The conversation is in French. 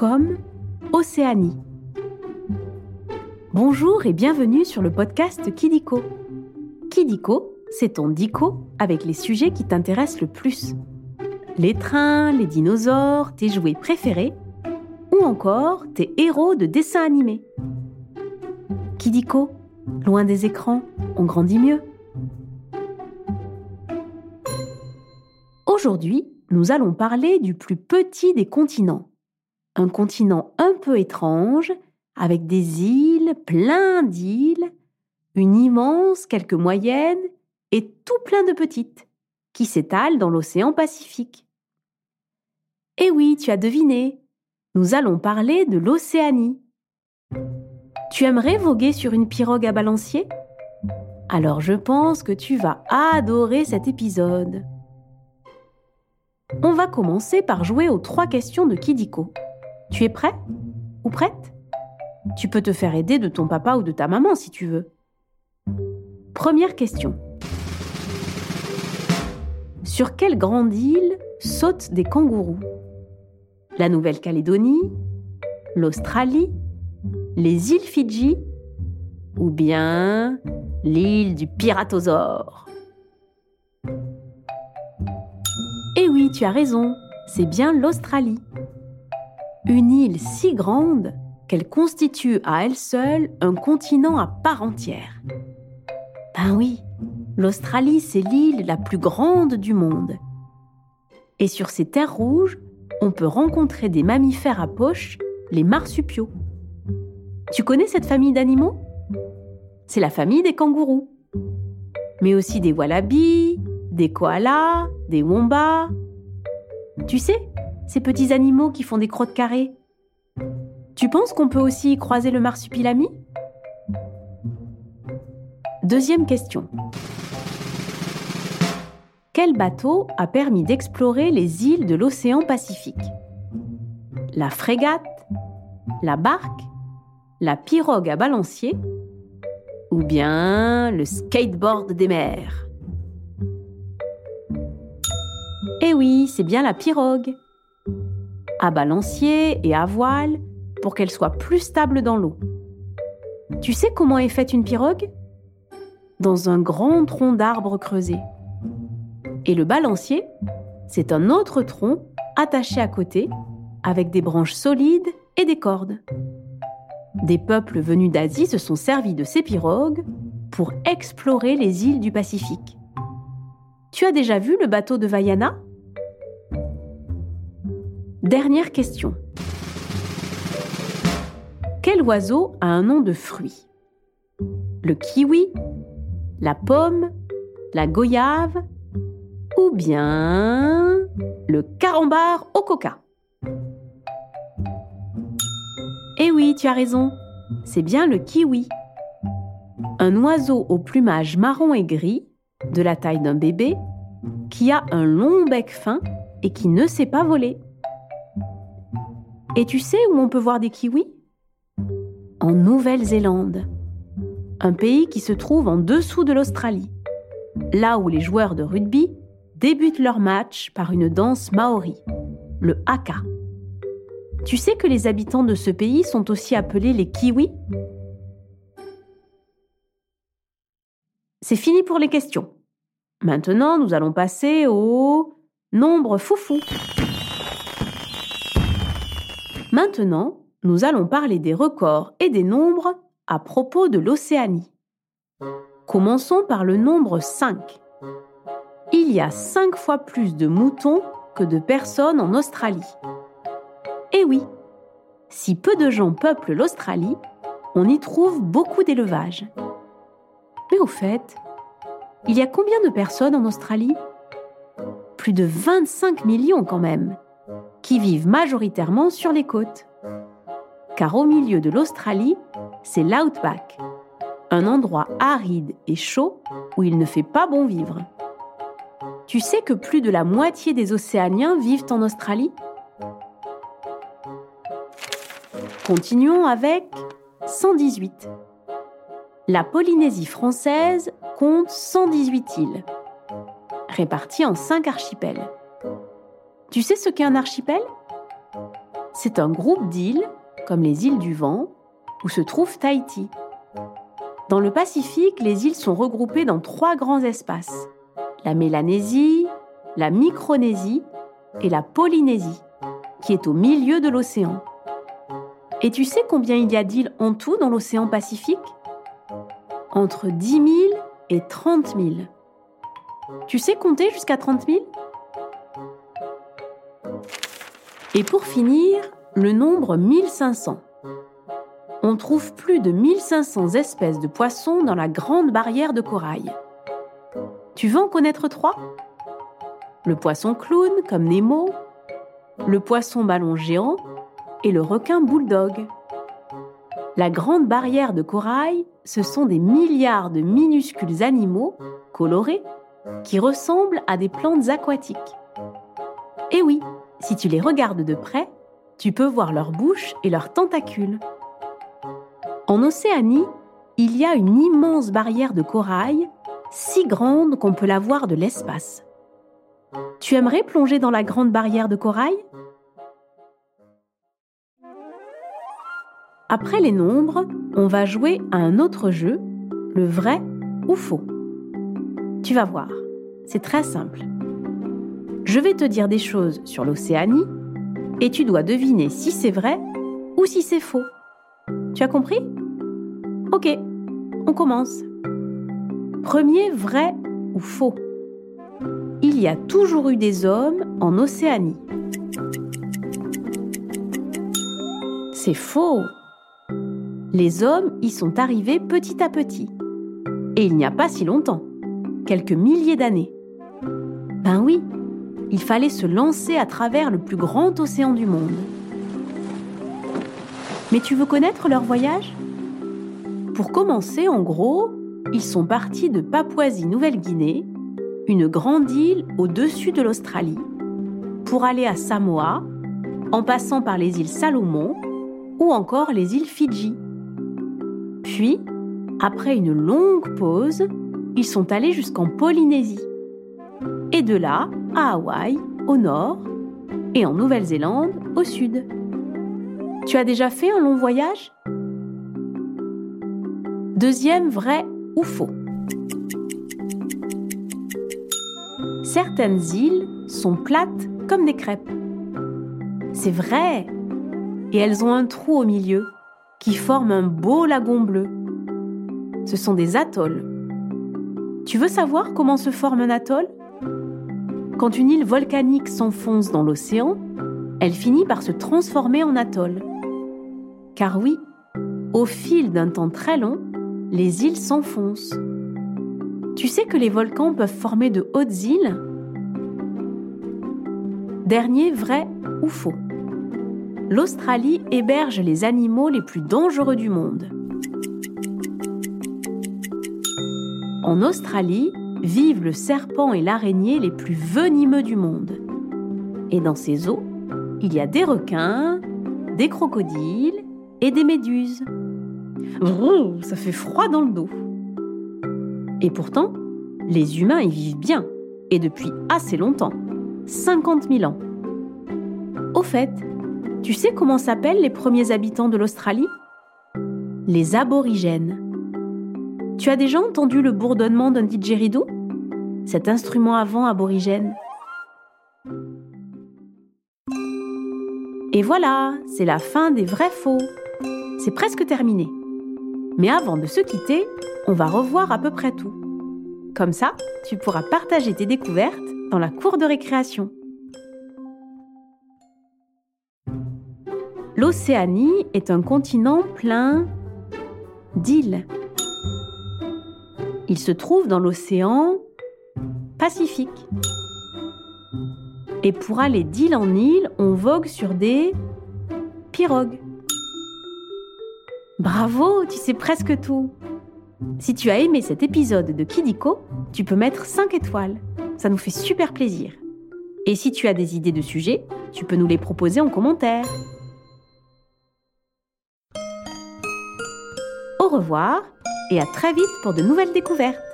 comme Océanie. Bonjour et bienvenue sur le podcast Kidiko. Kidiko, c'est ton dico avec les sujets qui t'intéressent le plus. Les trains, les dinosaures, tes jouets préférés ou encore tes héros de dessins animés. Kidiko, loin des écrans, on grandit mieux. Aujourd'hui, nous allons parler du plus petit des continents. Un continent un peu étrange, avec des îles, plein d'îles, une immense, quelques moyennes, et tout plein de petites, qui s'étalent dans l'océan Pacifique. Eh oui, tu as deviné, nous allons parler de l'Océanie. Tu aimerais voguer sur une pirogue à balancier? Alors je pense que tu vas adorer cet épisode. On va commencer par jouer aux trois questions de Kidiko. Tu es prêt Ou prête? Tu peux te faire aider de ton papa ou de ta maman si tu veux. Première question. Sur quelle grande île sautent des kangourous? La Nouvelle-Calédonie L'Australie Les îles Fidji Ou bien l'île du Piratosaure? Eh oui, tu as raison, c'est bien l'Australie. Une île si grande qu'elle constitue à elle seule un continent à part entière. Ben oui, l'Australie, c'est l'île la plus grande du monde. Et sur ces terres rouges, on peut rencontrer des mammifères à poche, les marsupiaux. Tu connais cette famille d'animaux? C'est la famille des kangourous. Mais aussi des wallabies, des koalas, des wombats. Tu sais, ces petits animaux qui font des crottes carrées. Tu penses qu'on peut aussi croiser le marsupilami? Deuxième question. Quel bateau a permis d'explorer les îles de l'océan Pacifique? La frégate La barque La pirogue à balancier Ou bien le skateboard des mers? Eh oui, c'est bien la pirogue. À balancier et à voile pour qu'elle soit plus stable dans l'eau. Tu sais comment est faite une pirogue? Dans un grand tronc d'arbre creusé. Et le balancier, c'est un autre tronc attaché à côté avec des branches solides et des cordes. Des peuples venus d'Asie se sont servis de ces pirogues pour explorer les îles du Pacifique. Tu as déjà vu le bateau de Vaiana? Dernière question. Quel oiseau a un nom de fruit? Le kiwi La pomme La goyave Ou bien le carambar au coca? Eh oui, tu as raison, c'est bien le kiwi. Un oiseau au plumage marron et gris, de la taille d'un bébé, qui a un long bec fin et qui ne sait pas voler. Et tu sais où on peut voir des kiwis? En Nouvelle-Zélande, un pays qui se trouve en dessous de l'Australie, là où les joueurs de rugby débutent leur match par une danse maori, le haka. Tu sais que les habitants de ce pays sont aussi appelés les kiwis? C'est fini pour les questions. Maintenant, nous allons passer au nombre foufou. Maintenant, nous allons parler des records et des nombres à propos de l'Océanie. Commençons par le nombre 5. Il y a 5 fois plus de moutons que de personnes en Australie. Eh oui, si peu de gens peuplent l'Australie, on y trouve beaucoup d'élevage. Mais au fait, il y a combien de personnes en Australie? Plus de 25 millions quand même qui vivent majoritairement sur les côtes. Car au milieu de l'Australie, c'est l'outback, un endroit aride et chaud où il ne fait pas bon vivre. Tu sais que plus de la moitié des Océaniens vivent en Australie? Continuons avec 118. La Polynésie française compte 118 îles, réparties en 5 archipels. Tu sais ce qu'est un archipel? C'est un groupe d'îles, comme les îles du vent, où se trouve Tahiti. Dans le Pacifique, les îles sont regroupées dans trois grands espaces. La Mélanésie, la Micronésie et la Polynésie, qui est au milieu de l'océan. Et tu sais combien il y a d'îles en tout dans l'océan Pacifique? Entre 10 000 et 30 000. Tu sais compter jusqu'à 30 000 Et pour finir, le nombre 1500. On trouve plus de 1500 espèces de poissons dans la grande barrière de corail. Tu veux en connaître trois? Le poisson clown comme Nemo, le poisson ballon géant et le requin bulldog. La grande barrière de corail, ce sont des milliards de minuscules animaux colorés qui ressemblent à des plantes aquatiques. Et oui, si tu les regardes de près, tu peux voir leur bouche et leurs tentacules. En Océanie, il y a une immense barrière de corail, si grande qu'on peut la voir de l'espace. Tu aimerais plonger dans la grande barrière de corail? Après les nombres, on va jouer à un autre jeu, le vrai ou faux. Tu vas voir, c'est très simple. Je vais te dire des choses sur l'Océanie et tu dois deviner si c'est vrai ou si c'est faux. Tu as compris? Ok, on commence. Premier vrai ou faux? Il y a toujours eu des hommes en Océanie. C'est faux. Les hommes y sont arrivés petit à petit. Et il n'y a pas si longtemps, quelques milliers d'années. Ben oui, il fallait se lancer à travers le plus grand océan du monde. Mais tu veux connaître leur voyage? Pour commencer, en gros, ils sont partis de Papouasie-Nouvelle-Guinée, une grande île au-dessus de l'Australie, pour aller à Samoa, en passant par les îles Salomon ou encore les îles Fidji. Puis, après une longue pause, ils sont allés jusqu'en Polynésie. Et de là, à Hawaï, au nord, et en Nouvelle-Zélande, au sud. Tu as déjà fait un long voyage? Deuxième vrai ou faux? Certaines îles sont plates comme des crêpes. C'est vrai Et elles ont un trou au milieu qui forme un beau lagon bleu. Ce sont des atolls. Tu veux savoir comment se forme un atoll? Quand une île volcanique s'enfonce dans l'océan, elle finit par se transformer en atoll. Car oui, au fil d'un temps très long, les îles s'enfoncent. Tu sais que les volcans peuvent former de hautes îles? Dernier vrai ou faux L'Australie héberge les animaux les plus dangereux du monde. En Australie, vivent le serpent et l'araignée les plus venimeux du monde. Et dans ces eaux, il y a des requins, des crocodiles et des méduses. ça fait froid dans le dos. Et pourtant, les humains y vivent bien, et depuis assez longtemps, 50 000 ans. Au fait, tu sais comment s'appellent les premiers habitants de l'Australie? Les aborigènes. Tu as déjà entendu le bourdonnement d'un didgeridoo Cet instrument avant aborigène Et voilà, c'est la fin des vrais faux. C'est presque terminé. Mais avant de se quitter, on va revoir à peu près tout. Comme ça, tu pourras partager tes découvertes dans la cour de récréation. L'Océanie est un continent plein d'îles. Il se trouve dans l'océan Pacifique. Et pour aller d'île en île, on vogue sur des pirogues. Bravo, tu sais presque tout. Si tu as aimé cet épisode de Kidiko, tu peux mettre 5 étoiles. Ça nous fait super plaisir. Et si tu as des idées de sujets, tu peux nous les proposer en commentaire. Au revoir et à très vite pour de nouvelles découvertes.